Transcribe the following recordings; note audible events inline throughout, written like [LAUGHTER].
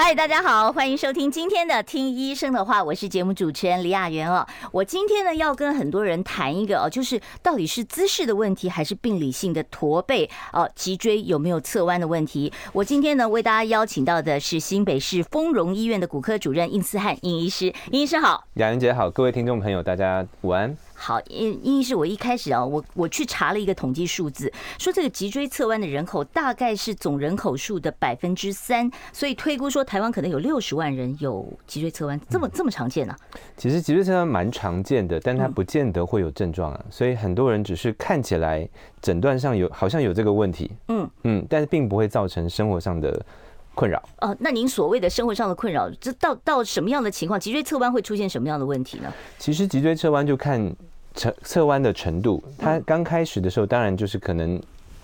嗨，大家好，欢迎收听今天的《听医生的话》，我是节目主持人李雅媛哦。我今天呢要跟很多人谈一个哦，就是到底是姿势的问题，还是病理性的驼背哦，脊椎有没有侧弯的问题？我今天呢为大家邀请到的是新北市丰荣医院的骨科主任应思翰应医师，应医师好，雅媛姐好，各位听众朋友大家午安。好，因因为是我一开始啊，我我去查了一个统计数字，说这个脊椎侧弯的人口大概是总人口数的百分之三，所以推估说台湾可能有六十万人有脊椎侧弯，这么这么常见呢？其实脊椎侧弯蛮常见的，但它不见得会有症状啊，所以很多人只是看起来诊断上有好像有这个问题，嗯。嗯，但是并不会造成生活上的困扰。哦，那您所谓的生活上的困扰，这到到什么样的情况，脊椎侧弯会出现什么样的问题呢？其实脊椎侧弯就看。侧侧弯的程度，它刚开始的时候，当然就是可能，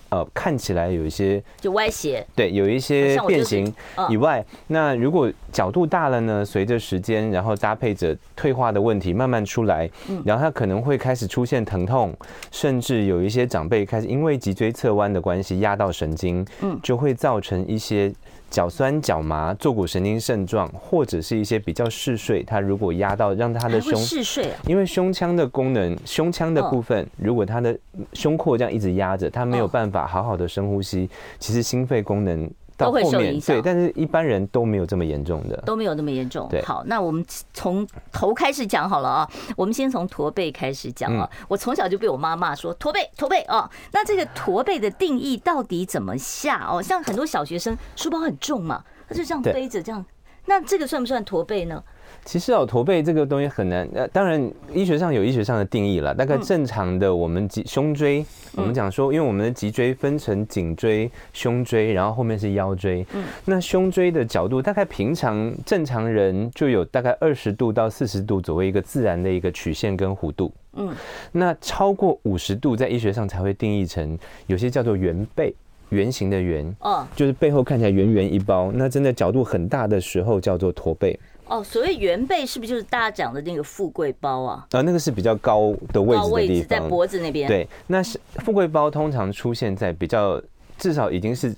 呃，看起来有一些就歪斜，对，有一些变形以外，那如果角度大了呢，随着时间，然后搭配着退化的问题慢慢出来，然后它可能会开始出现疼痛，甚至有一些长辈开始因为脊椎侧弯的关系压到神经，嗯，就会造成一些。脚酸、脚麻、坐骨神经症状，或者是一些比较嗜睡，他如果压到让他的胸嗜睡，因为胸腔的功能，胸腔的部分，如果他的胸廓这样一直压着，他没有办法好好的深呼吸，其实心肺功能。到后面对，但是一般人都没有这么严重的，都没有那么严重。对，好，那我们从头开始讲好了啊。我们先从驼背开始讲啊。我从小就被我妈骂说驼背，驼背哦。那这个驼背的定义到底怎么下哦？像很多小学生书包很重嘛，他就这样背着这样，那这个算不算驼背呢？其实哦，驼背这个东西很难。呃，当然医学上有医学上的定义了。大概正常的，我们脊胸椎，我们讲说，因为我们的脊椎分成颈椎、胸椎，然后后面是腰椎。嗯。那胸椎的角度，大概平常正常人就有大概二十度到四十度左右一个自然的一个曲线跟弧度。嗯。那超过五十度，在医学上才会定义成有些叫做圆背，圆形的圆。嗯。就是背后看起来圆圆一包，那真的角度很大的时候叫做驼背。哦，所谓原背是不是就是大家讲的那个富贵包啊？呃，那个是比较高的位置的地方，位置在脖子那边。对，那是富贵包通常出现在比较至少已经是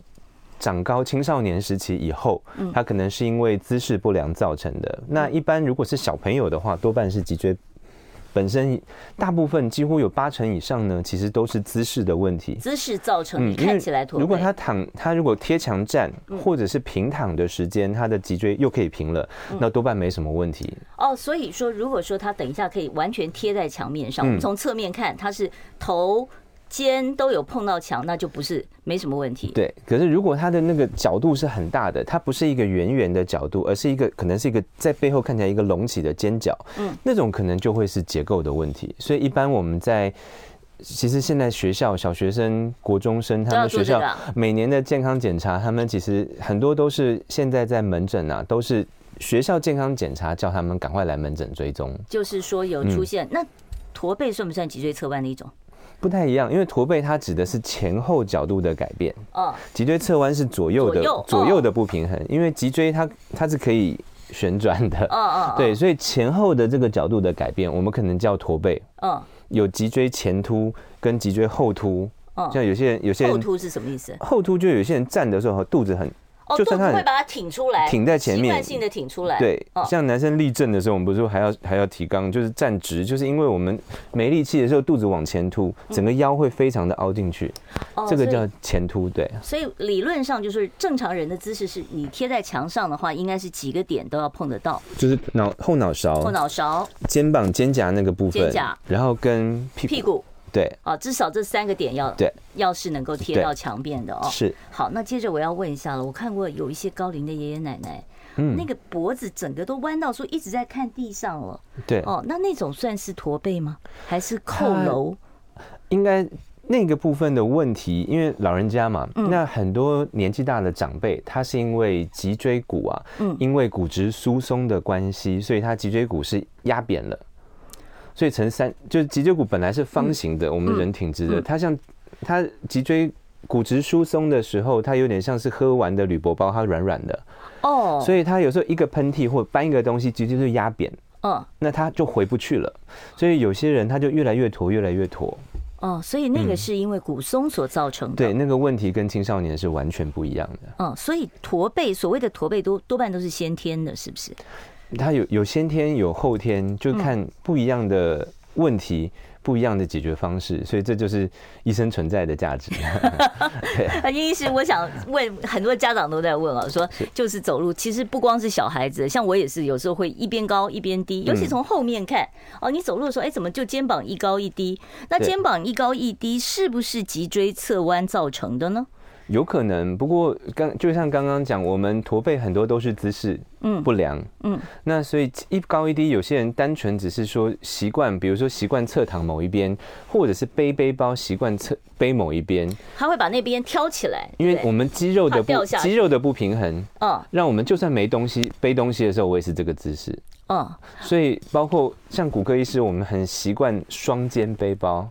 长高青少年时期以后，它可能是因为姿势不良造成的。那一般如果是小朋友的话，多半是脊椎。本身大部分几乎有八成以上呢，其实都是姿势的问题，姿势造成你看起来驼背。如果他躺，他如果贴墙站，或者是平躺的时间，他的脊椎又可以平了，那多半没什么问题。哦，所以说，如果说他等一下可以完全贴在墙面上，我们从侧面看，他是头。肩都有碰到墙，那就不是没什么问题。对，可是如果它的那个角度是很大的，它不是一个圆圆的角度，而是一个可能是一个在背后看起来一个隆起的尖角，嗯，那种可能就会是结构的问题。所以一般我们在其实现在学校小学生、国中生他们学校每年的健康检查，他们其实很多都是现在在门诊啊，都是学校健康检查叫他们赶快来门诊追踪。就是说有出现、嗯、那驼背算不算脊椎侧弯的一种？不太一样，因为驼背它指的是前后角度的改变。哦，脊椎侧弯是左右的左右的不平衡，因为脊椎它它是可以旋转的。嗯嗯，对，所以前后的这个角度的改变，我们可能叫驼背。嗯，有脊椎前凸跟脊椎后凸。嗯，像有些人有些人后凸是什么意思？后凸就有些人站的时候肚子很。就算他会把它挺出来，挺在前面，习惯性的挺出来。对，像男生立正的时候，我们不是说还要还要提肛，就是站直，就是因为我们没力气的时候，肚子往前凸，整个腰会非常的凹进去，这个叫前凸。对，所以理论上就是正常人的姿势是你贴在墙上的话，应该是几个点都要碰得到，就是脑后脑勺、后脑勺、肩膀、肩胛那个部分，肩胛，然后跟屁股。对，哦，至少这三个点要对，要是能够贴到墙边的哦。是。好，那接着我要问一下了，我看过有一些高龄的爷爷奶奶，嗯，那个脖子整个都弯到说一直在看地上了。对。哦，那那种算是驼背吗？还是扣楼？应该那个部分的问题，因为老人家嘛，那很多年纪大的长辈，他是因为脊椎骨啊，嗯，因为骨质疏松的关系，所以他脊椎骨是压扁了。所以成三就是脊椎骨本来是方形的，我们人挺直的，它像它脊椎骨质疏松的时候，它有点像是喝完的铝箔包，它软软的哦，所以它有时候一个喷嚏或搬一个东西，直接就压扁，嗯，那它就回不去了。所以有些人他就越来越驼，越来越驼。哦，所以那个是因为骨松所造成的。对，那个问题跟青少年是完全不一样的。嗯，所以驼背，所谓的驼背多多半都是先天的，是不是？它有有先天有后天，就看不一样的问题。不一样的解决方式，所以这就是医生存在的价值。[LAUGHS] 对，医师，我想问，很多家长都在问啊，说就是走路，其实不光是小孩子，像我也是，有时候会一边高一边低，尤其从后面看哦，你走路的时候，哎，怎么就肩膀一高一低？那肩膀一高一低，是不是脊椎侧弯造成的呢？有可能，不过刚就像刚刚讲，我们驼背很多都是姿势嗯。不良。嗯，嗯，那所以一高一低，有些人单纯只是说习惯，比如说习惯侧躺某一边，或者是背背包习惯侧背某一边，他会把那边挑起来，因为我们肌肉的不肌肉的不平衡，嗯，让我们就算没东西背东西的时候，我也是这个姿势，嗯，所以包括像骨科医师，我们很习惯双肩背包。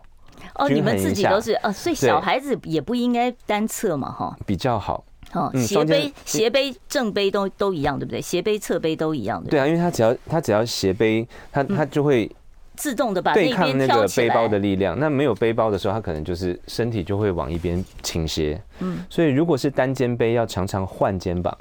哦，你们自己都是哦，所以小孩子也不应该单侧嘛，哈，比较好。哦，斜背、斜背、正背都都一样，对不对？斜背、侧背都一样的。对啊，因为他只要他只要斜背，他他就会自动的把对抗那个背包的力量。那没有背包的时候，他可能就是身体就会往一边倾斜。嗯，所以如果是单肩背，要常常换肩膀。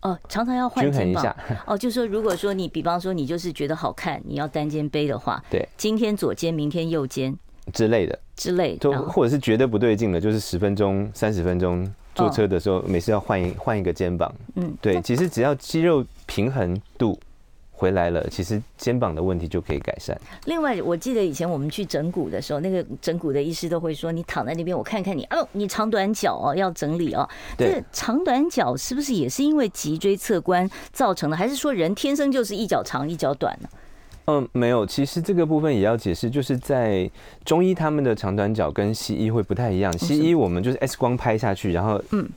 哦，常常要换肩膀。一下。哦，就是说，如果说你比方说你就是觉得好看，你要单肩背的话，对，今天左肩，明天右肩。之类的，之类的，就或者是觉得不对劲了，就是十分钟、三十分钟坐车的时候，每次要换一换一个肩膀。嗯，对，其实只要肌肉平衡度回来了，其实肩膀的问题就可以改善。另外，我记得以前我们去整骨的时候，那个整骨的医师都会说：“你躺在那边，我看看你，哦，你长短脚哦，要整理哦。”对，长短脚是不是也是因为脊椎侧弯造成的，还是说人天生就是一脚长一脚短呢？嗯，没有，其实这个部分也要解释，就是在中医他们的长短脚跟西医会不太一样。西医我们就是 X 光拍下去，然后嗯，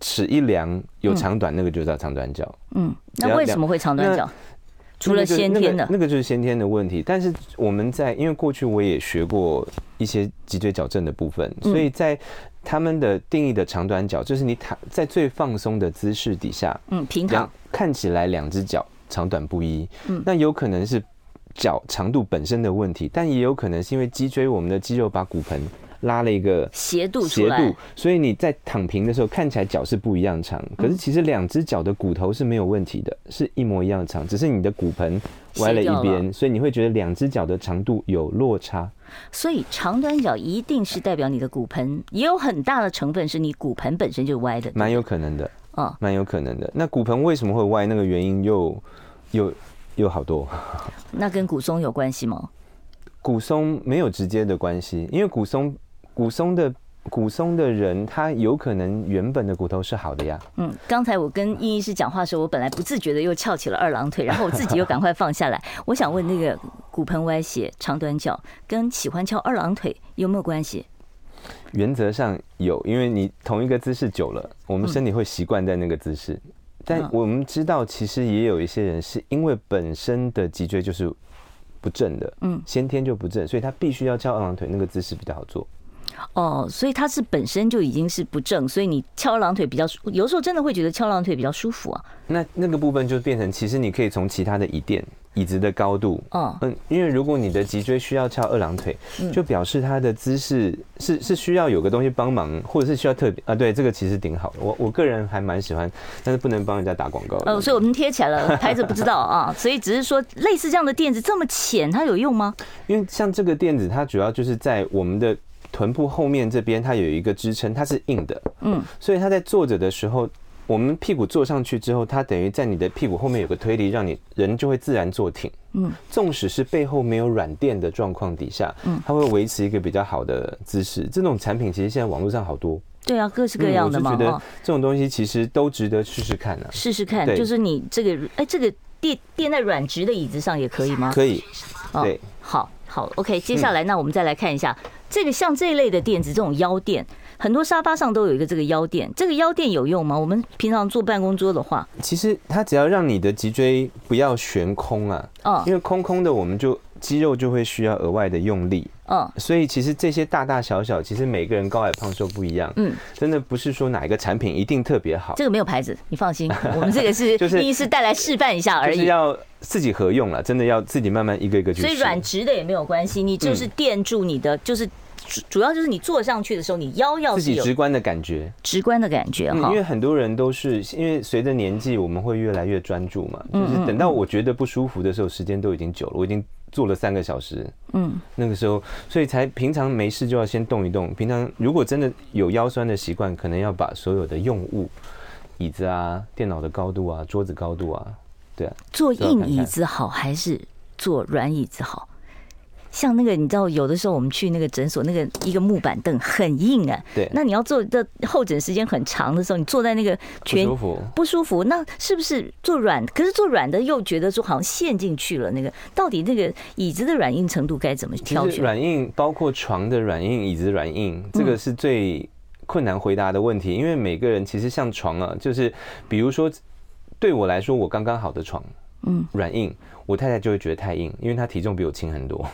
尺一量有长短，那个就叫长短脚。嗯，那为什么会长短脚？除了先天的，那个就是先天的问题。但是我们在因为过去我也学过一些脊椎矫正的部分，所以在他们的定义的长短脚，就是你躺在最放松的姿势底下，嗯，平躺，看起来两只脚长短不一。嗯，那有可能是。脚长度本身的问题，但也有可能是因为脊椎，我们的肌肉把骨盆拉了一个斜度，斜度，所以你在躺平的时候看起来脚是不一样长，可是其实两只脚的骨头是没有问题的，是一模一样长，只是你的骨盆歪了一边，所以你会觉得两只脚的长度有落差。所以长短脚一定是代表你的骨盆，也有很大的成分是你骨盆本身就歪的，蛮有可能的，哦，蛮有可能的。那骨盆为什么会歪？那个原因又又。有好多，那跟骨松有关系吗？骨松没有直接的关系，因为骨松骨松的骨松的人，他有可能原本的骨头是好的呀。嗯，刚才我跟殷医师讲话的时候，我本来不自觉的又翘起了二郎腿，然后我自己又赶快放下来。[LAUGHS] 我想问，那个骨盆歪斜、长短脚跟喜欢翘二郎腿有没有关系？原则上有，因为你同一个姿势久了，我们身体会习惯在那个姿势。嗯但我们知道，其实也有一些人是因为本身的脊椎就是不正的，嗯，先天就不正，所以他必须要翘二郎腿，那个姿势比较好做。哦，所以他是本身就已经是不正，所以你翘二郎腿比较舒，有时候真的会觉得翘二郎腿比较舒服啊。那那个部分就变成，其实你可以从其他的椅垫。椅子的高度，嗯嗯，因为如果你的脊椎需要翘二郎腿，就表示它的姿势是是需要有个东西帮忙，或者是需要特别啊，对，这个其实挺好的，我我个人还蛮喜欢，但是不能帮人家打广告。哦，所以我们贴起来了，牌子不知道啊，[LAUGHS] 所以只是说类似这样的垫子这么浅，它有用吗？因为像这个垫子，它主要就是在我们的臀部后面这边，它有一个支撑，它是硬的，嗯，所以它在坐着的时候。我们屁股坐上去之后，它等于在你的屁股后面有个推力，让你人就会自然坐挺。嗯，纵使是背后没有软垫的状况底下，嗯，它会维持一个比较好的姿势。这种产品其实现在网络上好多。对啊，各式各样的嘛。我觉得这种东西其实都值得试试看呢。试试看，就是你这个，哎，这个垫垫在软直的椅子上也可以吗？可以。对，好好，OK。接下来，那我们再来看一下这个像这一类的垫子，这种腰垫。很多沙发上都有一个这个腰垫，这个腰垫有用吗？我们平常坐办公桌的话，其实它只要让你的脊椎不要悬空啊，嗯，因为空空的我们就肌肉就会需要额外的用力。嗯，所以其实这些大大小小，其实每个人高矮胖瘦不一样。嗯，真的不是说哪一个产品一定特别好。这个没有牌子，你放心，[LAUGHS] 我们这个是就是医师带来示范一下而已。就是要自己合用了，真的要自己慢慢一个一个去。所以软直的也没有关系，你就是垫住你的，就是。主要就是你坐上去的时候，你腰要自己直观的感觉，直观的感觉哈。因为很多人都是因为随着年纪，我们会越来越专注嘛。就是等到我觉得不舒服的时候，时间都已经久了，我已经坐了三个小时。嗯，那个时候，所以才平常没事就要先动一动。平常如果真的有腰酸的习惯，可能要把所有的用物，椅子啊、电脑的高度啊、桌子高度啊，对啊，坐硬椅子好还是坐软椅子好？像那个，你知道，有的时候我们去那个诊所，那个一个木板凳很硬啊。对。那你要坐的候诊时间很长的时候，你坐在那个全不舒服。不舒服。那是不是坐软？可是坐软的又觉得说好像陷进去了。那个到底那个椅子的软硬程度该怎么挑选？软硬包括床的软硬、椅子软硬，这个是最困难回答的问题。因为每个人其实像床啊，就是比如说对我来说，我刚刚好的床，嗯，软硬，我太太就会觉得太硬，因为她体重比我轻很多。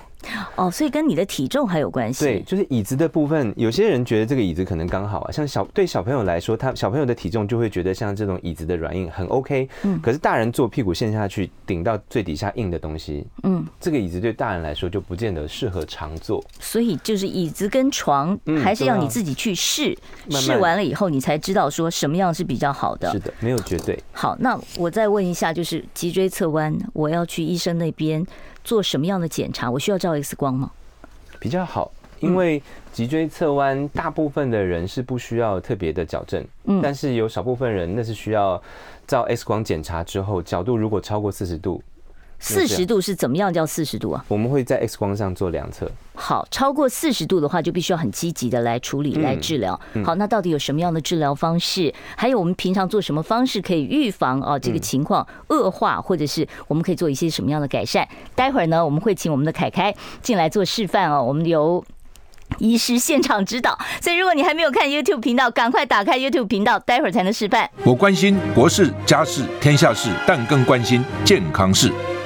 哦，所以跟你的体重还有关系。对，就是椅子的部分，有些人觉得这个椅子可能刚好啊，像小对小朋友来说，他小朋友的体重就会觉得像这种椅子的软硬很 OK。嗯。可是大人坐屁股陷下去，顶到最底下硬的东西，嗯，这个椅子对大人来说就不见得适合常坐。所以就是椅子跟床，还是要你自己去试，试完了以后你才知道说什么样是比较好的。是的，没有绝对。好，那我再问一下，就是脊椎侧弯，我要去医生那边。做什么样的检查？我需要照 X 光吗？比较好，因为脊椎侧弯，大部分的人是不需要特别的矫正，嗯，但是有少部分人那是需要照 X 光检查之后，角度如果超过四十度。四十度是怎么样叫四十度啊？我们会在 X 光上做量测。好，超过四十度的话，就必须要很积极的来处理、来治疗。好，那到底有什么样的治疗方式？还有我们平常做什么方式可以预防啊这个情况恶化，或者是我们可以做一些什么样的改善？待会儿呢，我们会请我们的凯凯进来做示范哦。我们由医师现场指导，所以如果你还没有看 YouTube 频道，赶快打开 YouTube 频道，待会儿才能示范。我关心国事、家事、天下事，但更关心健康事。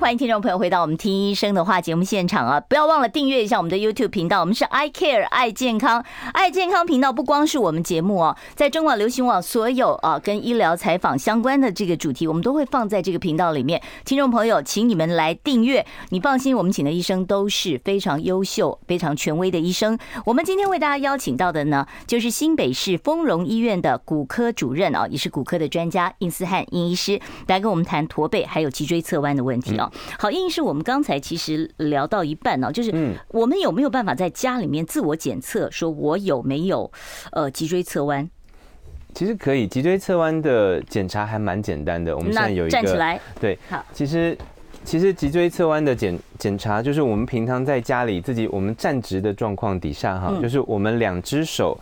欢迎听众朋友回到我们听医生的话节目现场啊！不要忘了订阅一下我们的 YouTube 频道，我们是 I Care 爱健康，爱健康频道不光是我们节目哦，在中广流行网所有啊跟医疗采访相关的这个主题，我们都会放在这个频道里面。听众朋友，请你们来订阅。你放心，我们请的医生都是非常优秀、非常权威的医生。我们今天为大家邀请到的呢，就是新北市丰荣医院的骨科主任啊，也是骨科的专家殷思翰殷医师，来跟我们谈驼背还有脊椎侧弯的问题啊。好，殷医师，我们刚才其实聊到一半呢，就是我们有没有办法在家里面自我检测，说我有没有呃脊椎侧弯？其实可以，脊椎侧弯的检查还蛮简单的。我们现在有一个站起来，对，好，其实其实脊椎侧弯的检检查，就是我们平常在家里自己我们站直的状况底下哈，就是我们两只手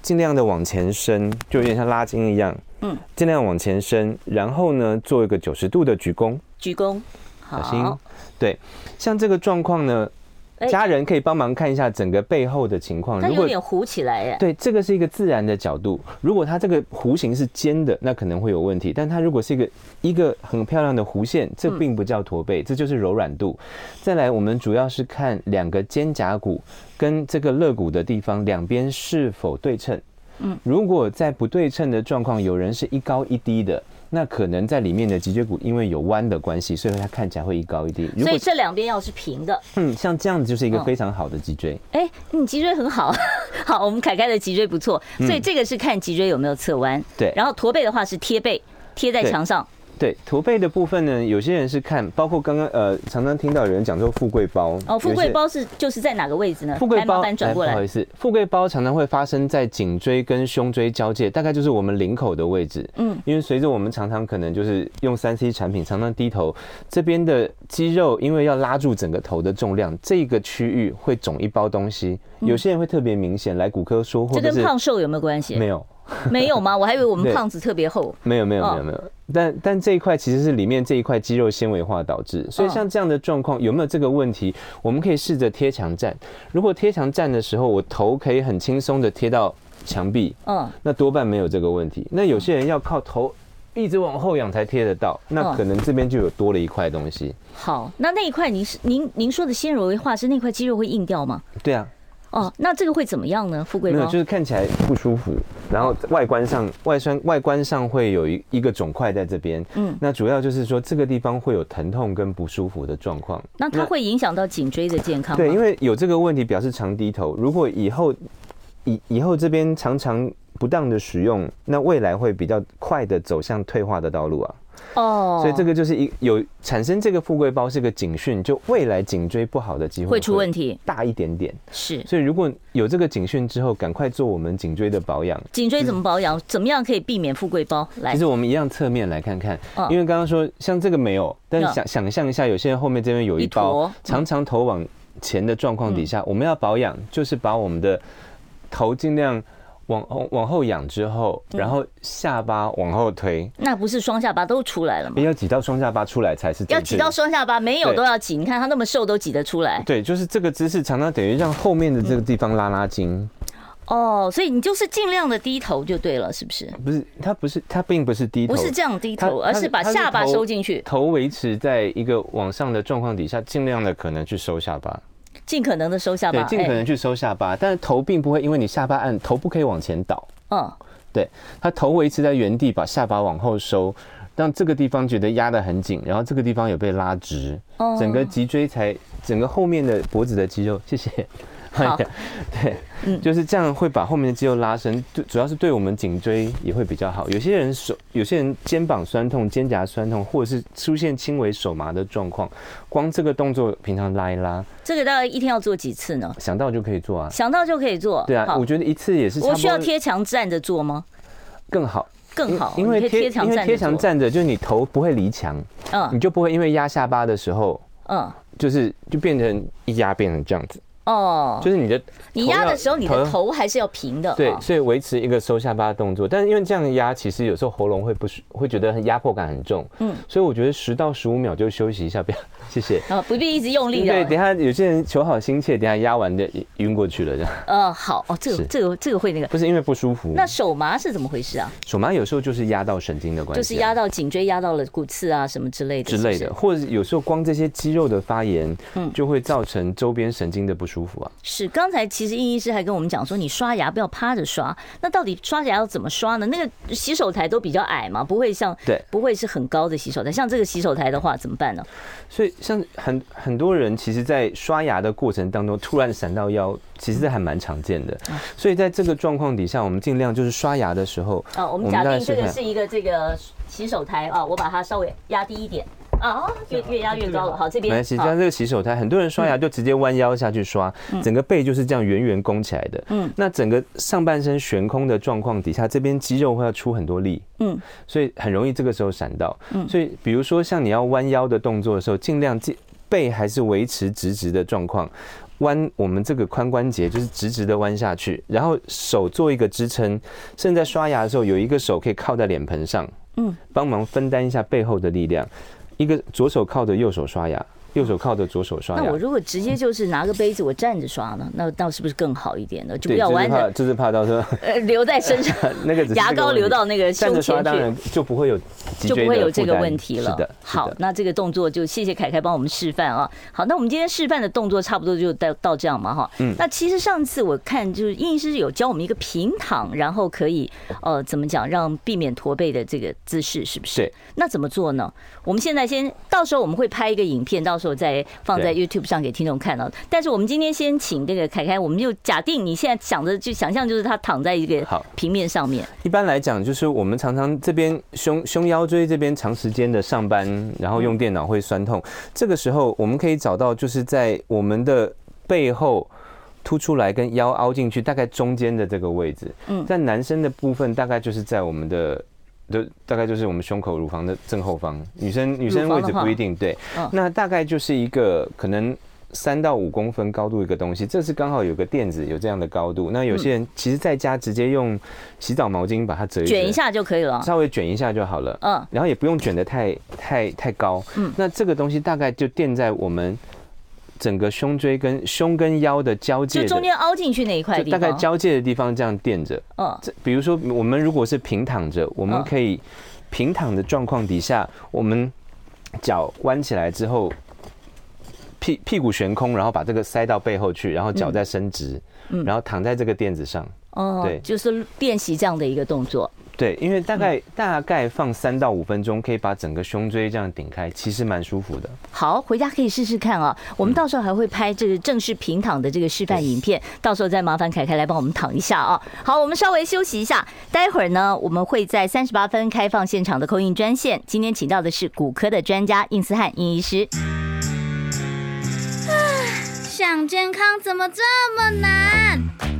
尽量的往前伸，就有点像拉筋一样，嗯，尽量往前伸，然后呢做一个九十度的鞠躬，鞠躬。小心，对，像这个状况呢，家人可以帮忙看一下整个背后的情况。它有点弧起来耶。对，这个是一个自然的角度。如果它这个弧形是尖的，那可能会有问题。但它如果是一个一个很漂亮的弧线，这并不叫驼背，这就是柔软度。再来，我们主要是看两个肩胛骨跟这个肋骨的地方两边是否对称。嗯，如果在不对称的状况，有人是一高一低的。那可能在里面的脊椎骨因为有弯的关系，所以它看起来会一高一低。所以这两边要是平的，嗯，像这样子就是一个非常好的脊椎。哎、欸，你脊椎很好，[LAUGHS] 好，我们凯凯的脊椎不错，所以这个是看脊椎有没有侧弯。对，然后驼背的话是贴背，贴在墙上。对，驼背的部分呢，有些人是看，包括刚刚呃，常常听到有人讲说富贵包。哦，富贵包是就是在哪个位置呢？富贵包，转过来。不好意思，富贵包常常会发生在颈椎跟胸椎交界，大概就是我们领口的位置。嗯，因为随着我们常常可能就是用三 C 产品，常常低头，这边的肌肉因为要拉住整个头的重量，这个区域会肿一包东西。有些人会特别明显，来骨科说，或者是这跟胖瘦有没有关系？没有。没有吗？我还以为我们胖子特别厚。没有没有没有没有，但但这一块其实是里面这一块肌肉纤维化导致，所以像这样的状况有没有这个问题？我们可以试着贴墙站。如果贴墙站的时候，我头可以很轻松的贴到墙壁，嗯，那多半没有这个问题。那有些人要靠头一直往后仰才贴得到，那可能这边就有多了一块东西。好，那那一块您是您您说的纤维化是那块肌肉会硬掉吗？对啊。哦，那这个会怎么样呢？富贵包没有，就是看起来不舒服，然后外观上外观外观上会有一一个肿块在这边。嗯，那主要就是说这个地方会有疼痛跟不舒服的状况。那它会影响到颈椎的健康吗？对，因为有这个问题表示常低头。如果以后以以后这边常常不当的使用，那未来会比较快的走向退化的道路啊。哦，所以这个就是一有产生这个富贵包是个警讯，就未来颈椎不好的机会会出问题大一点点。是，所以如果有这个警讯之后，赶快做我们颈椎的保养。颈椎怎么保养？怎么样可以避免富贵包？来，其实我们一样侧面来看看，因为刚刚说像这个没有，但是想想象一下，有些人后面这边有一包，常常头往前的状况底下，我们要保养，就是把我们的头尽量。往后往后仰之后，然后下巴往后推，嗯、那不是双下巴都出来了吗？要挤到双下巴出来才是。要挤到双下巴，没有都要挤。你看他那么瘦都挤得出来。对，就是这个姿势，常常等于让后面的这个地方拉拉筋。嗯、哦，所以你就是尽量的低头就对了，是不是？不是，他不是，他并不是低头，不是这样低头，而是把下巴收进去，头维持在一个往上的状况底下，尽量的可能去收下巴。尽可能的收下巴，对，尽可能去收下巴，但是头并不会因为你下巴按，头不可以往前倒。嗯，对，他头维持在原地，把下巴往后收，让这个地方觉得压得很紧，然后这个地方有被拉直，整个脊椎才，整个后面的脖子的肌肉，谢谢。好，[LAUGHS] 对，嗯，就是这样会把后面的肌肉拉伸，对，主要是对我们颈椎也会比较好。有些人手，有些人肩膀酸痛、肩胛酸痛，或者是出现轻微手麻的状况，光这个动作平常拉一拉，这个大概一天要做几次呢？想到就可以做啊，想到就可以做。对啊，我觉得一次也是。我需要贴墙站着做吗？更好，更好，因为贴墙因为贴墙站着，就是你头不会离墙，嗯，你就不会因为压下巴的时候，嗯，就是就变成一压变成这样子。哦，就是你的，你压的时候，你的头还是要平的。对，所以维持一个收下巴的动作。但是因为这样压，其实有时候喉咙会不舒，会觉得压迫感很重。嗯，所以我觉得十到十五秒就休息一下，不要，[LAUGHS] 谢谢。啊，不必一直用力的。对，等下有些人求好心切，等下压完的晕过去了这样。呃，好哦，这个这个这个会那个，不是因为不舒服。那手麻是怎么回事啊？手麻有时候就是压到神经的关系，就是压到颈椎，压到了骨刺啊什么之类的之类的，或者有时候光这些肌肉的发炎，嗯，就会造成周边神经的不舒服啊。是。刚才其实殷医师还跟我们讲说，你刷牙不要趴着刷。那到底刷牙要怎么刷呢？那个洗手台都比较矮嘛，不会像对，不会是很高的洗手台。像这个洗手台的话，怎么办呢？所以像很很多人，其实，在刷牙的过程当中突然闪到腰，其实还蛮常见的。所以在这个状况底下，我们尽量就是刷牙的时候，啊，我们假定这个是一个这个洗手台啊，我把它稍微压低一点。啊，越越压越高了。好，这边没关系。像这个洗手台，很多人刷牙就直接弯腰下去刷，整个背就是这样圆圆弓起来的。嗯，那整个上半身悬空的状况底下，这边肌肉会要出很多力。嗯，所以很容易这个时候闪到。嗯，所以比如说像你要弯腰的动作的时候，尽量背还是维持直直的状况，弯我们这个髋关节就是直直的弯下去，然后手做一个支撑，甚至在刷牙的时候有一个手可以靠在脸盆上，嗯，帮忙分担一下背后的力量。一个左手靠着右手刷牙。右手靠着左手刷牙。那我如果直接就是拿个杯子，我站着刷呢？那倒是不是更好一点呢？就不要弯着，就是怕到时候 [LAUGHS] 呃留在身上，[LAUGHS] 那个牙膏流到那个胸前去，当然就不会有就不会有这个问题了。是的，好，那这个动作就谢谢凯凯帮我们示范啊。好，那我们今天示范的动作差不多就到到这样嘛哈。嗯。那其实上次我看就是殷医师有教我们一个平躺，然后可以呃怎么讲让避免驼背的这个姿势，是不是？对。那怎么做呢？我们现在先到时候我们会拍一个影片到。时候再放在 YouTube 上给听众看到。但是我们今天先请这个凯凯，我们就假定你现在想着就想象就是他躺在一个平面上面。一般来讲，就是我们常常这边胸胸腰椎这边长时间的上班，然后用电脑会酸痛。这个时候我们可以找到就是在我们的背后凸出来跟腰凹进去，大概中间的这个位置。嗯，在男生的部分大概就是在我们的。就大概就是我们胸口乳房的正后方，女生女生位置不一定对，那大概就是一个可能三到五公分高度一个东西，这是刚好有个垫子有这样的高度。那有些人其实在家直接用洗澡毛巾把它折卷一下就可以了，稍微卷一下就好了。嗯，然后也不用卷得太太太高。嗯，那这个东西大概就垫在我们。整个胸椎跟胸跟腰的交界，就中间凹进去那一块地方，大概交界的地方这样垫着。嗯，这比如说我们如果是平躺着，我们可以平躺的状况底下，我们脚弯起来之后，屁屁股悬空，然后把这个塞到背后去，然后脚再伸直，然后躺在这个垫子上。哦，对，就是练习这样的一个动作。对，因为大概大概放三到五分钟，可以把整个胸椎这样顶开，其实蛮舒服的。好，回家可以试试看啊。我们到时候还会拍这个正式平躺的这个示范影片，到时候再麻烦凯凯来帮我们躺一下啊。好，我们稍微休息一下，待会儿呢，我们会在三十八分开放现场的 call in 专线。今天请到的是骨科的专家应思翰应医师。想健康怎么这么难？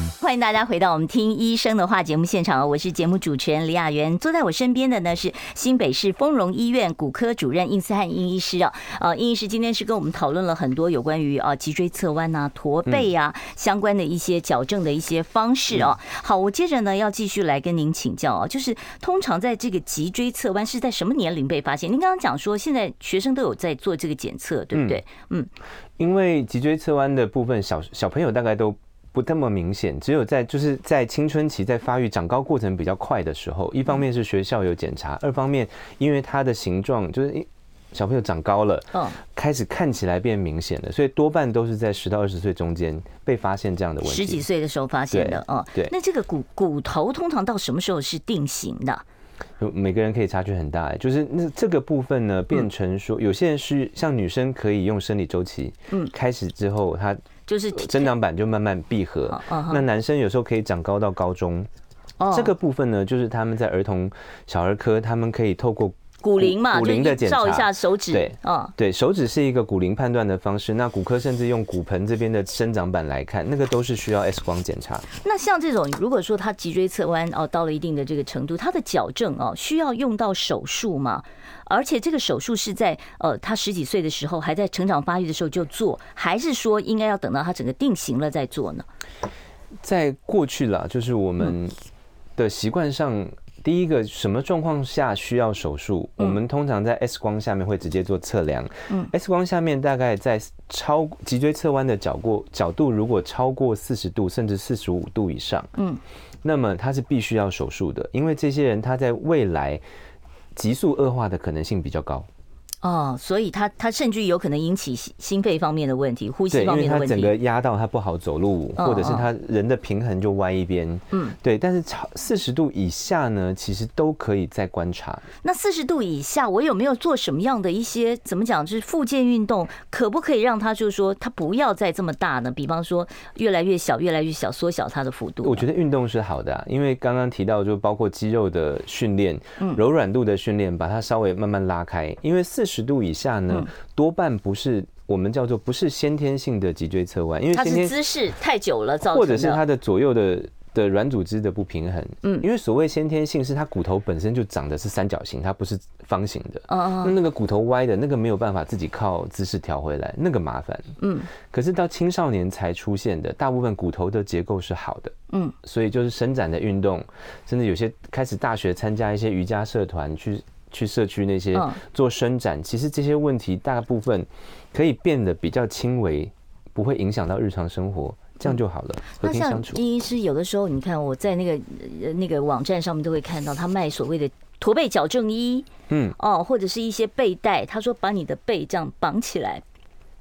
欢迎大家回到我们听医生的话节目现场，我是节目主持人李雅媛，坐在我身边的呢是新北市丰荣医院骨科主任应思翰应医师啊，呃，应医师今天是跟我们讨论了很多有关于啊脊椎侧弯啊、驼背啊相关的一些矫正的一些方式哦。好，我接着呢要继续来跟您请教啊，就是通常在这个脊椎侧弯是在什么年龄被发现？您刚刚讲说现在学生都有在做这个检测，对不对？嗯，因为脊椎侧弯的部分小小朋友大概都。不那么明显，只有在就是在青春期在发育长高过程比较快的时候，一方面是学校有检查，二方面因为它的形状就是小朋友长高了，嗯，开始看起来变明显了，所以多半都是在十到二十岁中间被发现这样的问题。十几岁的时候发现的，嗯，对。那这个骨骨头通常到什么时候是定型的？每个人可以差距很大，就是那这个部分呢，变成说有些人是像女生可以用生理周期，嗯，开始之后她。就是增长板就慢慢闭合，那男生有时候可以长高到高中，这个部分呢，就是他们在儿童小儿科，他们可以透过骨龄嘛，骨龄的检查，照一下手指，对，对，手指是一个骨龄判断的方式。那骨科甚至用骨盆这边的生长板来看，那个都是需要 X 光检查。那像这种，如果说他脊椎侧弯哦，到了一定的这个程度，他的矫正哦，需要用到手术吗？而且这个手术是在呃他十几岁的时候还在成长发育的时候就做，还是说应该要等到他整个定型了再做呢？在过去啦，就是我们的习惯上，第一个什么状况下需要手术，我们通常在 X 光下面会直接做测量。嗯，X 光下面大概在超脊椎侧弯的角过角度如果超过四十度甚至四十五度以上，嗯，那么他是必须要手术的，因为这些人他在未来。急速恶化的可能性比较高。哦，所以他他甚至有可能引起心肺方面的问题，呼吸方面的问题。他整个压到他不好走路，或者是他人的平衡就歪一边。嗯，对。但是超四十度以下呢，其实都可以再观察。那四十度以下，我有没有做什么样的一些怎么讲，就是复健运动，可不可以让他就是说他不要再这么大呢？比方说越来越小，越来越小，缩小它的幅度。我觉得运动是好的啊，因为刚刚提到就包括肌肉的训练，柔软度的训练，把它稍微慢慢拉开，因为四十度以下呢，多半不是我们叫做不是先天性的脊椎侧弯，因为它是姿势太久了造成的，或者是它的左右的的软组织的不平衡。嗯，因为所谓先天性是它骨头本身就长的是三角形，它不是方形的。嗯，那那个骨头歪的那个没有办法自己靠姿势调回来，那个麻烦。嗯，可是到青少年才出现的，大部分骨头的结构是好的。嗯，所以就是伸展的运动，甚至有些开始大学参加一些瑜伽社团去。去社区那些做伸展，其实这些问题大部分可以变得比较轻微，不会影响到日常生活。这样就好了，和平相处。那像医师有的时候，你看我在那个那个网站上面都会看到他卖所谓的驼背矫正衣，嗯，哦，或者是一些背带，他说把你的背这样绑起来。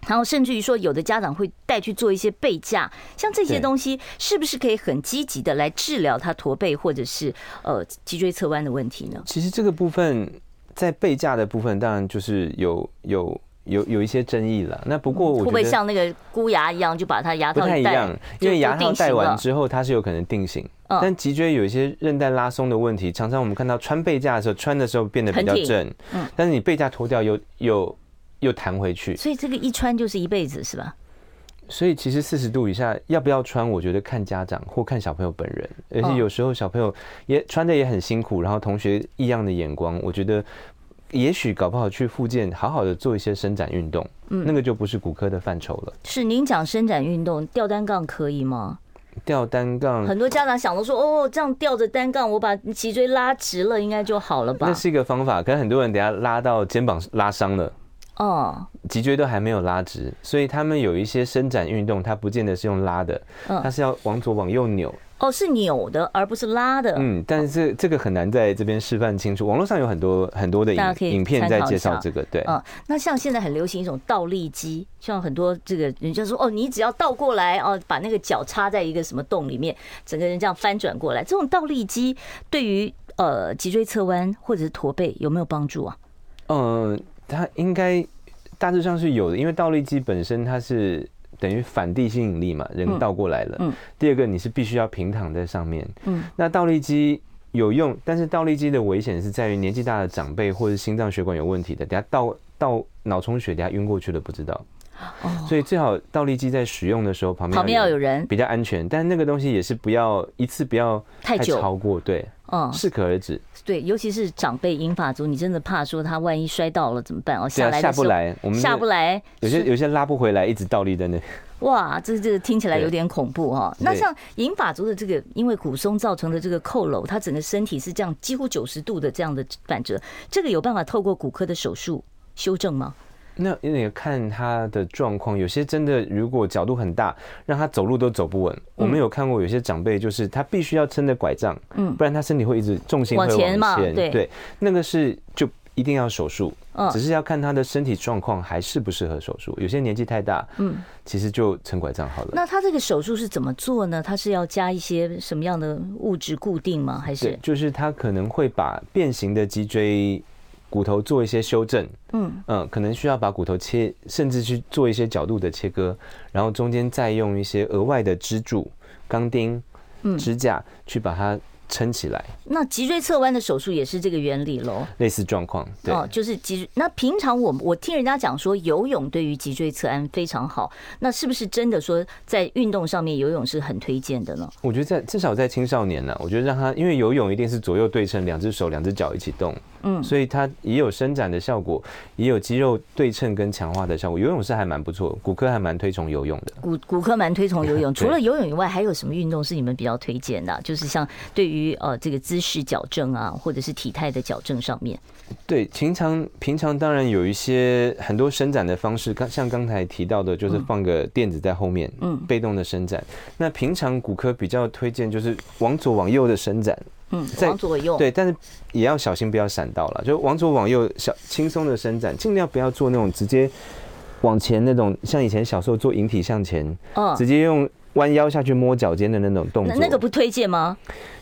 然后甚至于说，有的家长会带去做一些背架，像这些东西，是不是可以很积极的来治疗他驼背或者是呃脊椎侧弯的问题呢？其实这个部分在背架的部分，当然就是有有有有一些争议了。那不过我会不会像那个箍牙一样，就把它牙套一戴，因为牙套戴完之后，它是有可能定型。但脊椎有一些韧带拉松的问题，常常我们看到穿背架的时候，穿的时候变得比较正，嗯，但是你背架脱掉又又。又弹回去，所以这个一穿就是一辈子，是吧？所以其实四十度以下要不要穿，我觉得看家长或看小朋友本人，而且有时候小朋友也穿的也很辛苦，然后同学异样的眼光，我觉得也许搞不好去复健，好好的做一些伸展运动，嗯，那个就不是骨科的范畴了。是您讲伸展运动，吊单杠可以吗？吊单杠，很多家长想着说，哦，这样吊着单杠，我把脊椎拉直了，应该就好了吧？那是一个方法，可能很多人等下拉到肩膀拉伤了。哦，脊椎都还没有拉直，所以他们有一些伸展运动，它不见得是用拉的，它是要往左往右扭。哦，是扭的，而不是拉的。嗯，但是这这个很难在这边示范清楚。网络上有很多很多的影影片在介绍这个。对，嗯，那像现在很流行一种倒立机，像很多这个人就说，哦，你只要倒过来，哦，把那个脚插在一个什么洞里面，整个人这样翻转过来，这种倒立机对于呃脊椎侧弯或者是驼背有没有帮助啊？嗯。它应该大致上是有的，因为倒立机本身它是等于反地心引力嘛，人倒过来了。嗯。第二个，你是必须要平躺在上面。嗯。那倒立机有用，但是倒立机的危险是在于年纪大的长辈或者心脏血管有问题的，等下倒倒脑充血，等下晕过去了不知道。哦。所以最好倒立机在使用的时候旁边旁边要有人，比较安全。但那个东西也是不要一次不要太超过，对。嗯，适可而止。对，尤其是长辈银发族，你真的怕说他万一摔倒了怎么办？哦，下来下不来，我们下不来，有些有些拉不回来，一直倒立在那。[LAUGHS] 哇，这这个听起来有点恐怖哈。那像银发族的这个，因为骨松造成的这个扣楼，他整个身体是这样几乎九十度的这样的反折，这个有办法透过骨科的手术修正吗？那你看他的状况，有些真的如果角度很大，让他走路都走不稳。我们有看过有些长辈，就是他必须要撑着拐杖，嗯，不然他身体会一直重心会往前嘛，对对，那个是就一定要手术，嗯只是要看他的身体状况还适不适合手术。有些年纪太大，嗯，其实就撑拐杖好了。那他这个手术是怎么做呢？他是要加一些什么样的物质固定吗？还是就是他可能会把变形的脊椎。骨头做一些修正，嗯嗯，可能需要把骨头切，甚至去做一些角度的切割，然后中间再用一些额外的支柱、钢钉、支架去把它。撑起来，那脊椎侧弯的手术也是这个原理喽？类似状况，对，哦，就是脊。那平常我我听人家讲说游泳对于脊椎侧弯非常好，那是不是真的说在运动上面游泳是很推荐的呢？我觉得在至少在青少年呢，我觉得让他因为游泳一定是左右对称，两只手两只脚一起动，嗯，所以它也有伸展的效果，也有肌肉对称跟强化的效果。游泳是还蛮不错，骨科还蛮推崇游泳的。骨骨科蛮推崇游泳，[LAUGHS] 除了游泳以外，还有什么运动是你们比较推荐的？就是像对于于呃，这个姿势矫正啊，或者是体态的矫正上面，对，平常平常当然有一些很多伸展的方式，刚像刚才提到的，就是放个垫子在后面，嗯，被动的伸展。那平常骨科比较推荐就是往左往右的伸展，嗯，往左右，对，但是也要小心不要闪到了，就往左往右小轻松的伸展，尽量不要做那种直接往前那种，像以前小时候做引体向前，嗯，直接用。弯腰下去摸脚尖的那种动作，那个不推荐吗？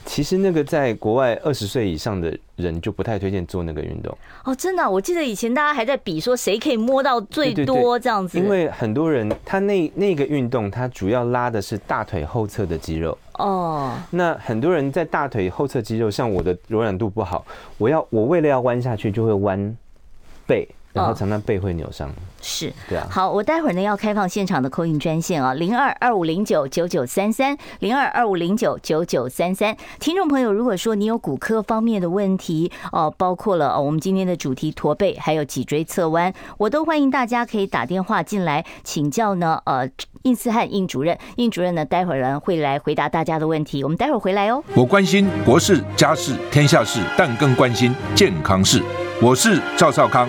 其实那个在国外二十岁以上的人就不太推荐做那个运动。哦，真的，我记得以前大家还在比说谁可以摸到最多这样子。因为很多人他那那个运动，他主要拉的是大腿后侧的肌肉。哦。那很多人在大腿后侧肌肉，像我的柔软度不好，我要我为了要弯下去，就会弯背。然后常常背会扭伤，哦，是，对啊。好，我待会儿呢要开放现场的 call in 专线啊，零二二五零九九九三三，零二二五零九九九三三。听众朋友，如果说你有骨科方面的问题哦，包括了哦我们今天的主题驼背，还有脊椎侧弯，我都欢迎大家可以打电话进来请教呢。呃，应思汉应主任，应主任呢待会儿呢会来回答大家的问题。我们待会儿回来哦。我关心国事、家事、天下事，但更关心健康事。我是赵少康。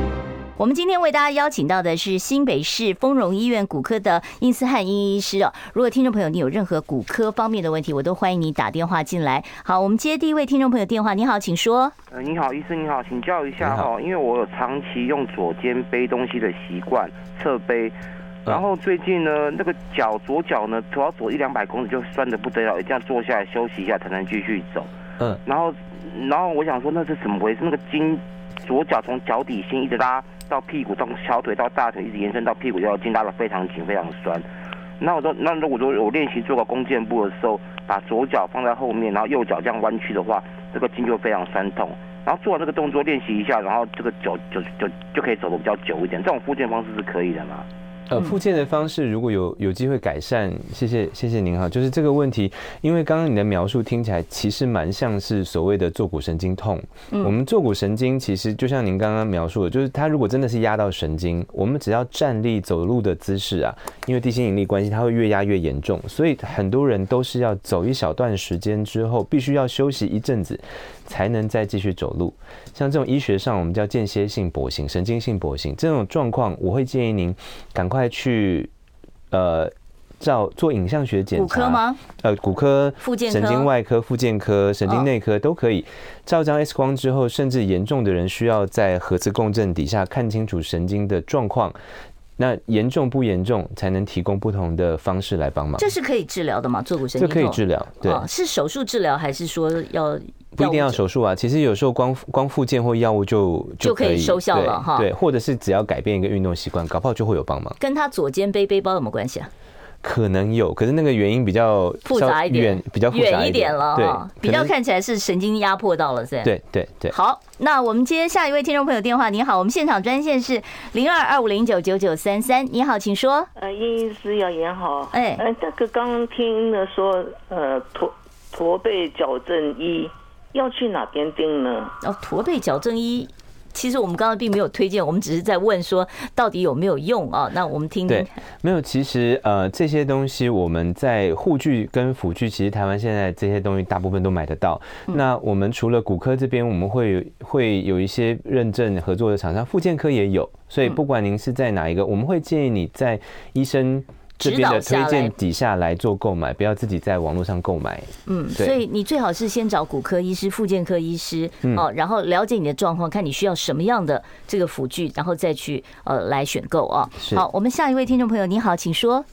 我们今天为大家邀请到的是新北市丰荣医院骨科的殷思汉殷医师哦。如果听众朋友你有任何骨科方面的问题，我都欢迎你打电话进来。好，我们接第一位听众朋友电话。你好，请说。呃，你好，医生你好，请教一下哈，因为我有长期用左肩背东西的习惯，侧背，然后最近呢，那个脚左脚呢，走要走一两百公里就酸的不得了，一定要坐下来休息一下才能继续走。嗯，然后，然后我想说那是怎么回事？那个筋，左脚从脚底心一直拉。到屁股，到小腿到大腿，一直延伸到屁股，要筋拉的非常紧，非常酸。那我说，那如果说我练习做个弓箭步的时候，把左脚放在后面，然后右脚这样弯曲的话，这个筋就非常酸痛。然后做完这个动作练习一下，然后这个脚就就就就可以走的比较久一点。这种复健方式是可以的吗？呃，复健的方式如果有有机会改善，谢谢谢谢您哈。就是这个问题，因为刚刚你的描述听起来其实蛮像是所谓的坐骨神经痛。嗯，我们坐骨神经其实就像您刚刚描述的，就是它如果真的是压到神经，我们只要站立走路的姿势啊，因为地心引力关系，它会越压越严重，所以很多人都是要走一小段时间之后，必须要休息一阵子。才能再继续走路，像这种医学上我们叫间歇性跛行、神经性跛行这种状况，我会建议您赶快去呃照做影像学检查。骨科吗？呃，骨科、神经外科、附健科、神经内科都可以照张 X 光之后，甚至严重的人需要在核磁共振底下看清楚神经的状况。那严重不严重，才能提供不同的方式来帮忙。这是可以治疗的吗？坐骨神经这可以治疗，对，是手术治疗还是说要？不一定要手术啊，其实有时候光光复健或药物就就可以收效了哈。对，或者是只要改变一个运动习惯，搞不好就会有帮忙。跟他左肩背背包有没有关系啊？可能有，可是那个原因比较复杂一点，比较远一点了。对，比较看起来是神经压迫到了，是吧？对对对。好，那我们接下一位听众朋友电话。你好，我们现场专线是零二二五零九九九三三。你好，请说。呃，殷医师要演好。哎，呃，这个刚听了说，呃，驼驼背矫正医。要去哪边订呢？哦，驼背矫正医，其实我们刚刚并没有推荐，我们只是在问说到底有没有用啊？那我们听听没有。其实呃，这些东西我们在护具跟辅具，其实台湾现在这些东西大部分都买得到。嗯、那我们除了骨科这边，我们会会有一些认证合作的厂商，复健科也有。所以不管您是在哪一个，我们会建议你在医生。这边的推荐底下来做购买，不要自己在网络上购买。嗯，所以你最好是先找骨科医师、复健科医师哦，然后了解你的状况，看你需要什么样的这个辅具，然后再去呃来选购啊。好，我们下一位听众朋友，你好，请说。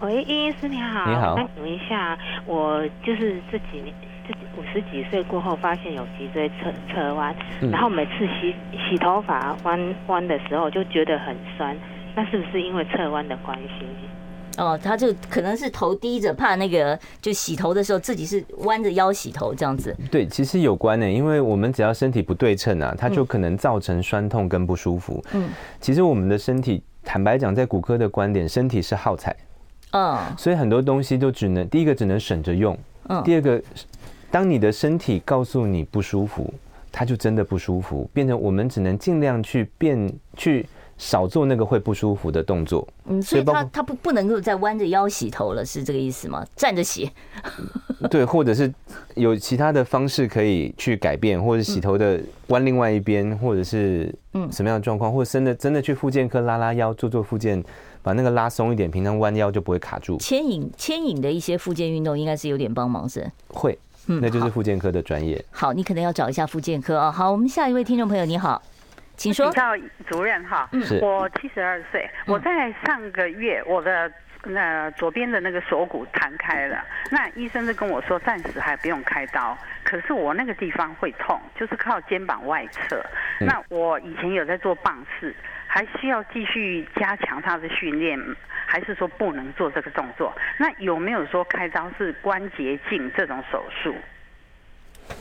喂，殷医师你好，你好。那请问一下，我就是这几年，这五十几岁过后，发现有脊椎侧侧弯，然后每次洗洗头发弯弯的时候就觉得很酸，那是不是因为侧弯的关系？哦，他就可能是头低着，怕那个就洗头的时候自己是弯着腰洗头这样子。对，其实有关呢，因为我们只要身体不对称啊，它就可能造成酸痛跟不舒服。嗯，其实我们的身体，坦白讲，在骨科的观点，身体是耗材。嗯，所以很多东西都只能第一个只能省着用。嗯，第二个，当你的身体告诉你不舒服，它就真的不舒服，变成我们只能尽量去变去。少做那个会不舒服的动作。嗯，所以他他不不能够再弯着腰洗头了，是这个意思吗？站着洗。[LAUGHS] 对，或者是有其他的方式可以去改变，或者洗头的弯另外一边，或者是嗯什么样的状况，或者真的真的去复健科拉拉腰，做做复健，把那个拉松一点，平常弯腰就不会卡住。牵引牵引的一些复健运动应该是有点帮忙，是？会，嗯，那就是复健科的专业。好，你可能要找一下复健科啊。好，我们下一位听众朋友，你好。请说，请教主任哈，我七十二岁，我在上个月我的那左边的那个锁骨弹开了，那医生就跟我说暂时还不用开刀，可是我那个地方会痛，就是靠肩膀外侧。那我以前有在做棒式，还需要继续加强他的训练，还是说不能做这个动作？那有没有说开刀是关节镜这种手术？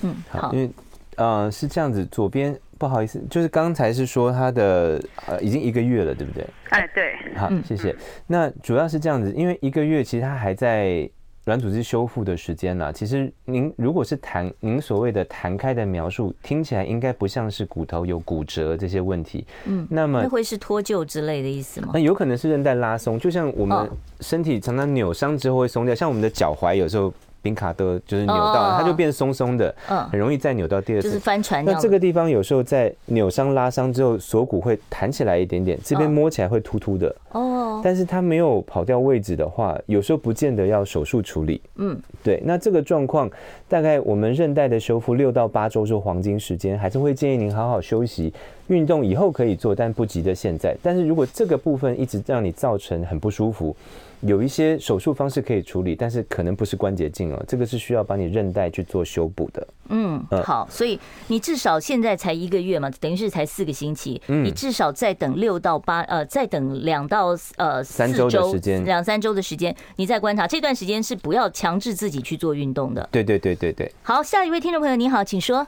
嗯，好，因为呃是这样子，左边。不好意思，就是刚才是说他的呃已经一个月了，对不对？哎，对。好，谢谢。那主要是这样子，因为一个月其实他还在软组织修复的时间呢，其实您如果是弹，您所谓的弹开的描述，听起来应该不像是骨头有骨折这些问题。嗯，那么那会是脱臼之类的意思吗？那有可能是韧带拉松，就像我们身体常常扭伤之后会松掉，像我们的脚踝有时候。冰卡都就是扭到了，它就变松松的，嗯，很容易再扭到第二次，就是翻船。那这个地方有时候在扭伤、拉伤之后，锁骨会弹起来一点点，这边摸起来会突突的。哦，但是它没有跑掉位置的话，有时候不见得要手术处理。嗯，对。那这个状况，大概我们韧带的修复六到八周是黄金时间，还是会建议您好好休息。运动以后可以做，但不急着现在。但是如果这个部分一直让你造成很不舒服，有一些手术方式可以处理，但是可能不是关节镜哦，这个是需要帮你韧带去做修补的。嗯，好，所以你至少现在才一个月嘛，等于是才四个星期，嗯，你至少再等六到八呃，再等两到呃三周的时间，两三周的时间，你再观察这段时间是不要强制自己去做运动的。对对对对对。好，下一位听众朋友，你好，请说。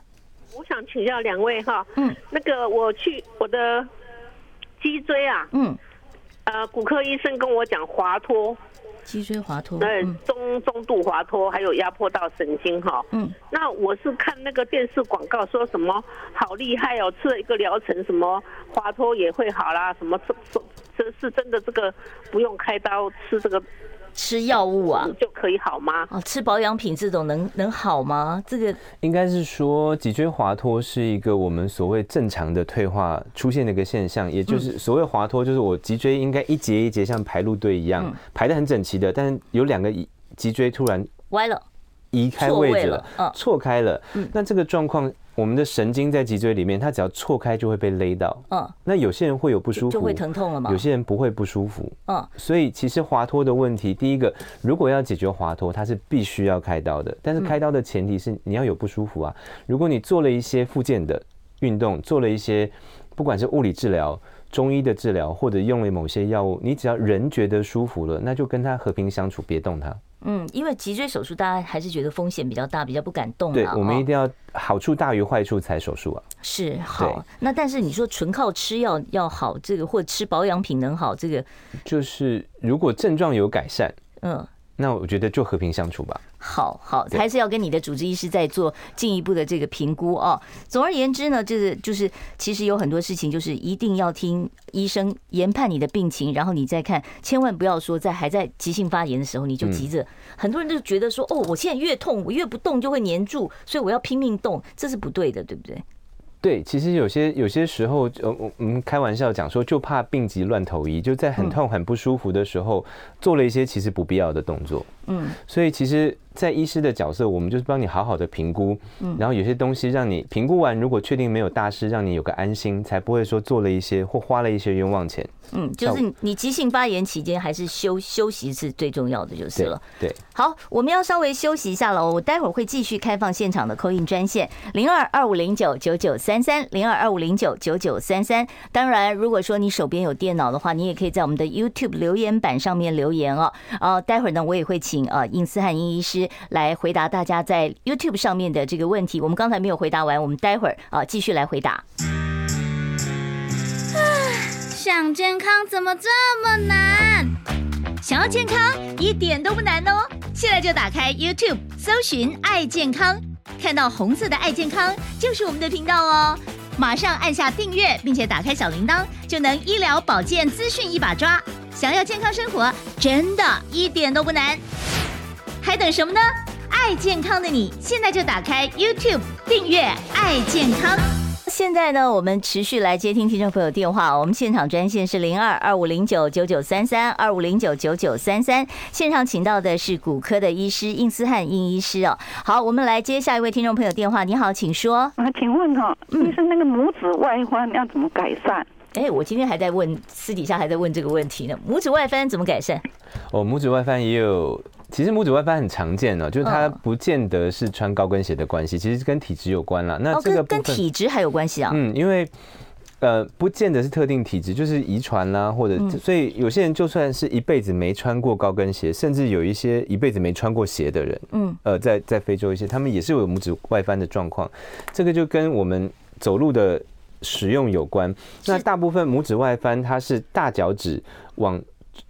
我想请教两位哈，嗯，那个我去我的脊椎啊，嗯，呃，骨科医生跟我讲滑脱，脊椎滑脱，对，中中度滑脱，还有压迫到神经哈，嗯，那我是看那个电视广告说什么好厉害哦，吃了一个疗程什么滑脱也会好啦，什么这这这是真的这个不用开刀吃这个。吃药物啊就可以好吗？哦，吃保养品这种能能好吗？这个应该是说脊椎滑脱是一个我们所谓正常的退化出现的一个现象，也就是所谓滑脱，就是我脊椎应该一节一节像排路队一样排的很整齐的，但是有两个脊椎突然歪了，移开位置了，错开了，那这个状况。我们的神经在脊椎里面，它只要错开就会被勒到。嗯，那有些人会有不舒服，就会疼痛了吗？有些人不会不舒服。嗯，所以其实滑脱的问题，第一个，如果要解决滑脱，它是必须要开刀的。但是开刀的前提是你要有不舒服啊。如果你做了一些附件的运动，做了一些不管是物理治疗、中医的治疗，或者用了某些药物，你只要人觉得舒服了，那就跟他和平相处，别动它。嗯，因为脊椎手术，大家还是觉得风险比较大，比较不敢动。对，我们一定要好处大于坏处才手术啊。是好，那但是你说纯靠吃药要好，这个或者吃保养品能好，这个就是如果症状有改善，嗯。那我觉得就和平相处吧。好好，还是要跟你的主治医师再做进一步的这个评估哦。总而言之呢，就是就是，其实有很多事情就是一定要听医生研判你的病情，然后你再看，千万不要说在还在急性发炎的时候你就急着。很多人就觉得说，哦，我现在越痛，我越不动就会黏住，所以我要拼命动，这是不对的，对不对？对，其实有些有些时候，呃，我们开玩笑讲说，就怕病急乱投医，就在很痛很不舒服的时候，做了一些其实不必要的动作。嗯，所以其实。在医师的角色，我们就是帮你好好的评估，嗯，然后有些东西让你评估完，如果确定没有大事，让你有个安心，才不会说做了一些或花了一些冤枉钱。嗯，就是你急性发炎期间，还是休休息是最重要的，就是了。对，对好，我们要稍微休息一下了，我待会儿会继续开放现场的 call in 专线零二二五零九九九三三零二二五零九九九三三。当然，如果说你手边有电脑的话，你也可以在我们的 YouTube 留言板上面留言哦。呃，待会儿呢，我也会请请呃尹思汉殷医师。来回答大家在 YouTube 上面的这个问题，我们刚才没有回答完，我们待会儿啊继续来回答。想健康怎么这么难？想要健康一点都不难哦！现在就打开 YouTube，搜寻“爱健康”，看到红色的“爱健康”就是我们的频道哦。马上按下订阅，并且打开小铃铛，就能医疗保健资讯一把抓。想要健康生活，真的一点都不难。还等什么呢？爱健康的你，现在就打开 YouTube 订阅“爱健康”。现在呢，我们持续来接听听众朋友电话。我们现场专线是零二二五零九九九三三二五零九九九三三。现场请到的是骨科的医师应思汉应医师哦。好，我们来接下一位听众朋友电话。你好，请说。啊，请问哈，医生，那个拇指外翻要怎么改善？哎，我今天还在问，私底下还在问这个问题呢。拇指外翻怎么改善？哦，拇指外翻也有。其实拇指外翻很常见哦，就是它不见得是穿高跟鞋的关系，其实跟体质有关啦。那这个跟体质还有关系啊？嗯，因为呃，不见得是特定体质，就是遗传啦，或者所以有些人就算是一辈子没穿过高跟鞋，甚至有一些一辈子没穿过鞋的人，嗯，呃，在在非洲一些，他们也是有拇指外翻的状况。这个就跟我们走路的使用有关。那大部分拇指外翻，它是大脚趾往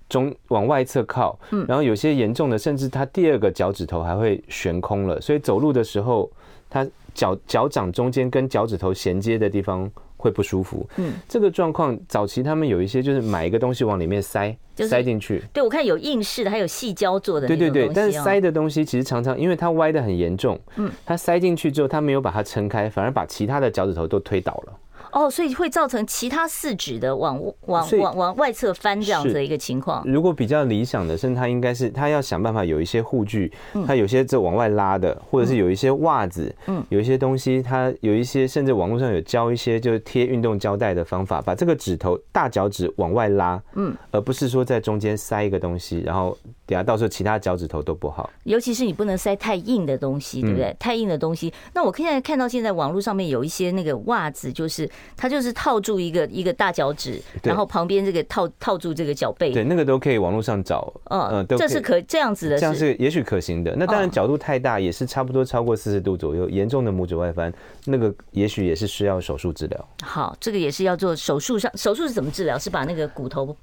中往外侧靠，嗯，然后有些严重的，甚至它第二个脚趾头还会悬空了，所以走路的时候，它脚脚掌中间跟脚趾头衔接的地方。会不舒服，嗯，这个状况早期他们有一些就是买一个东西往里面塞，就是、塞进去。对，我看有硬式的，还有细胶做的、哦。对对对，但是塞的东西其实常常因为它歪的很严重，嗯，它塞进去之后，它没有把它撑开，反而把其他的脚趾头都推倒了。哦，所以会造成其他四指的往往往往外侧翻这样子的一个情况。如果比较理想的，甚至他应该是他要想办法有一些护具，他有些这往外拉的，或者是有一些袜子，嗯，有一些东西，他有一些甚至网络上有教一些就是贴运动胶带的方法，把这个指头大脚趾往外拉，嗯，而不是说在中间塞一个东西，然后等下到时候其他脚趾头都不好。尤其是你不能塞太硬的东西，对不对？太硬的东西，那我现在看到现在网络上面有一些那个袜子，就是。它就是套住一个一个大脚趾，然后旁边这个套套住这个脚背，对，那个都可以网络上找，嗯，这是可这样子的，这样是也许可行的。那当然角度太大，也是差不多超过四十度左右，严重的拇指外翻，那个也许也是需要手术治疗。好，这个也是要做手术上，手术是怎么治疗？是把那个骨头，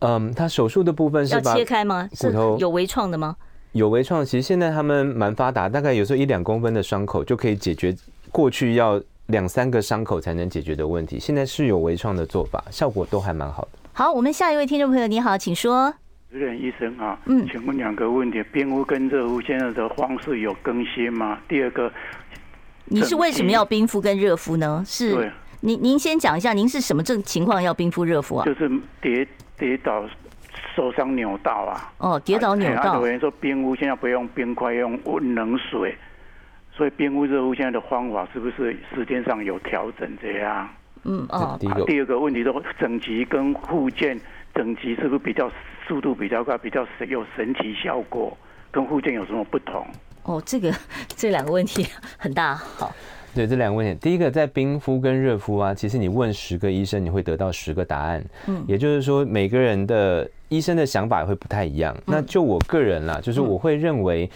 嗯，他手术的部分是要切开吗？骨头有微创的吗？有微创，其实现在他们蛮发达，大概有时候一两公分的伤口就可以解决过去要。两三个伤口才能解决的问题，现在是有微创的做法，效果都还蛮好的。好，我们下一位听众朋友，你好，请说。主任医生啊，嗯，请问两个问题：冰敷跟热敷现在的方式有更新吗？第二个，你是为什么要冰敷跟热敷呢？是，您您先讲一下，您是什么症情况要冰敷热敷啊？就是跌跌倒受伤扭到啊。哦，跌倒扭到。有人说冰敷现在不用冰块，用温冷水。所以冰敷热敷现在的方法是不是时间上有调整？这样，嗯哦。第二个问题，说整脊跟护健，整脊是不是比较速度比较快，比较神有神奇效果？跟护健有什么不同？哦，这个这两个问题 [LAUGHS] 很大。好，对这两个问题，第一个在冰敷跟热敷啊，其实你问十个医生，你会得到十个答案。嗯，也就是说每个人的医生的想法也会不太一样。那就我个人啦，就是我会认为。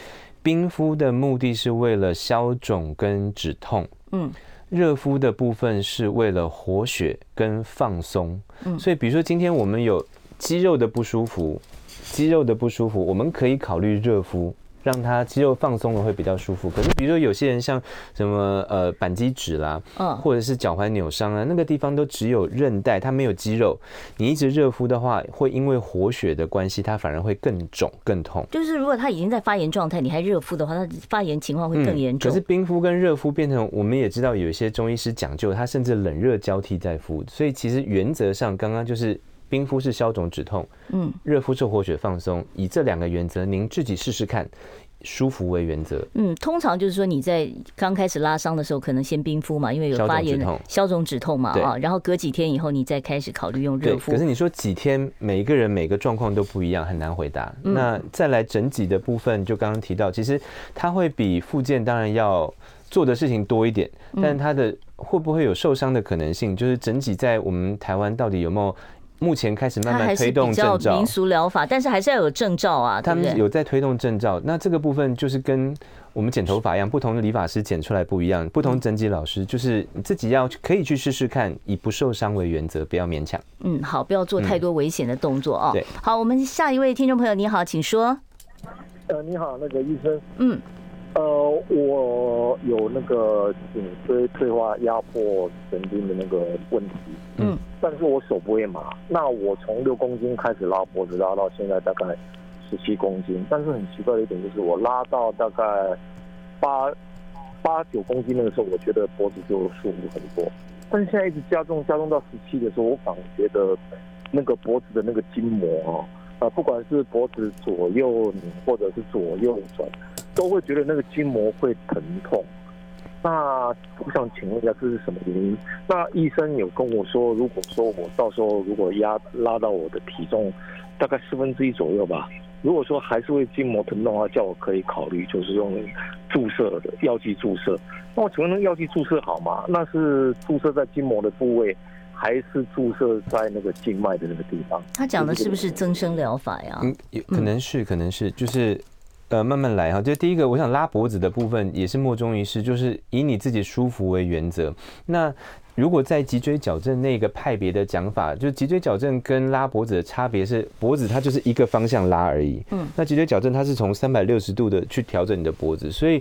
冰敷的目的是为了消肿跟止痛，嗯，热敷的部分是为了活血跟放松，嗯，所以比如说今天我们有肌肉的不舒服，肌肉的不舒服，我们可以考虑热敷。让他肌肉放松了会比较舒服。可是比如说有些人像什么呃板机指啦，嗯，或者是脚踝扭伤啊，那个地方都只有韧带，它没有肌肉。你一直热敷的话，会因为活血的关系，它反而会更肿更痛。就是如果它已经在发炎状态，你还热敷的话，它发炎情况会更严重。可是冰敷跟热敷变成，我们也知道有一些中医师讲究，他甚至冷热交替在敷。所以其实原则上，刚刚就是。冰敷是消肿止痛，嗯，热敷是活血放松。以这两个原则，您自己试试看，舒服为原则。嗯，通常就是说你在刚开始拉伤的时候，可能先冰敷嘛，因为有发炎，消肿止痛嘛，啊，然后隔几天以后，你再开始考虑用热敷。可是你说几天，每一个人每个状况都不一样，很难回答。那再来整脊的部分，就刚刚提到，其实它会比附件当然要做的事情多一点，但它的会不会有受伤的可能性？就是整脊在我们台湾到底有没有？目前开始慢慢推动证照，民俗疗法，但是还是要有证照啊。他们有在推动证照，那这个部分就是跟我们剪头发一样，不同的理发师剪出来不一样，不同整脊老师就是你自己要可以去试试看，以不受伤为原则，不要勉强。嗯，好，不要做太多危险的动作啊。对，好，我们下一位听众朋友，你好，请说。呃，你好，那个医生。嗯。呃，我有那个颈椎退化压迫神经的那个问题，嗯，但是我手不会麻。那我从六公斤开始拉脖子，拉到现在大概十七公斤。但是很奇怪的一点就是，我拉到大概八八九公斤那个时候，我觉得脖子就舒服很多。但是现在一直加重加重到十七的时候，我反而觉得那个脖子的那个筋膜啊，呃，不管是脖子左右或者是左右转。都会觉得那个筋膜会疼痛，那我想请问一下，这是什么原因？那医生有跟我说，如果说我到时候如果压拉到我的体重大概四分之一左右吧，如果说还是会筋膜疼痛的话，叫我可以考虑就是用注射的药剂注射。那我请问那个药剂注射好吗？那是注射在筋膜的部位，还是注射在那个静脉的那个地方？他讲的是不是增生疗法呀？嗯，有可能是，可能是，就是。呃，慢慢来哈。就第一个，我想拉脖子的部分也是莫衷一是，就是以你自己舒服为原则。那如果在脊椎矫正那个派别的讲法，就脊椎矫正跟拉脖子的差别是，脖子它就是一个方向拉而已。嗯，那脊椎矫正它是从三百六十度的去调整你的脖子，所以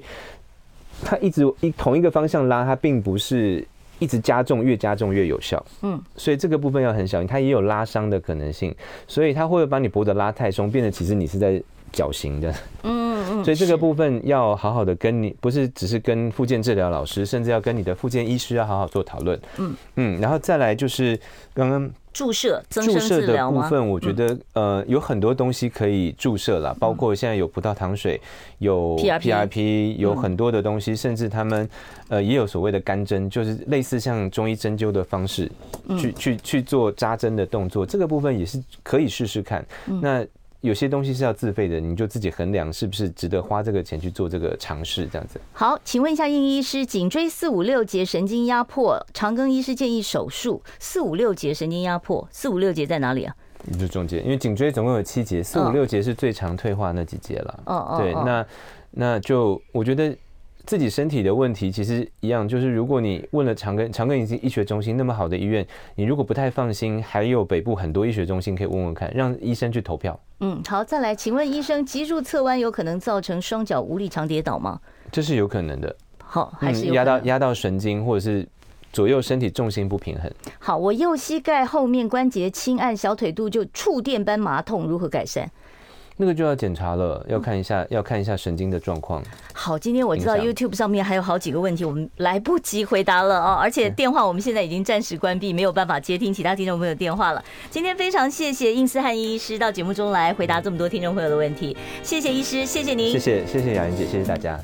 它一直一同一个方向拉，它并不是一直加重，越加重越有效。嗯，所以这个部分要很小心，它也有拉伤的可能性，所以它会把你脖子拉太松，变得其实你是在绞刑的。嗯。所以这个部分要好好的跟你，不是只是跟复健治疗老师，甚至要跟你的复健医师要好好做讨论。嗯嗯，然后再来就是刚刚注射注射的部分，我觉得呃有很多东西可以注射了，包括现在有葡萄糖水，有 PRP，有很多的东西，甚至他们呃也有所谓的干针，就是类似像中医针灸的方式，去去去做扎针的动作，这个部分也是可以试试看。那有些东西是要自费的，你就自己衡量是不是值得花这个钱去做这个尝试，这样子。好，请问一下，应医师，颈椎四五六节神经压迫，长庚医师建议手术。四五六节神经压迫，四五六节在哪里啊？就中间，因为颈椎总共有七节，四五六节是最常退化那几节了。哦哦，对，那那就我觉得。自己身体的问题其实一样，就是如果你问了长庚长庚医医学中心那么好的医院，你如果不太放心，还有北部很多医学中心可以问问看，让医生去投票。嗯，好，再来，请问医生，脊柱侧弯有可能造成双脚无力常跌倒吗？这是有可能的。好，还是压到压到神经，或者是左右身体重心不平衡。好，我右膝盖后面关节轻按小腿肚就触电般麻痛，如何改善？那个就要检查了，要看一下，要看一下神经的状况。好，今天我知道 YouTube 上面还有好几个问题，我们来不及回答了哦。而且电话我们现在已经暂时关闭，没有办法接听其他听众朋友电话了。今天非常谢谢应思翰医师到节目中来回答这么多听众朋友的问题，谢谢医师，谢谢您，谢谢谢谢雅云姐，谢谢大家。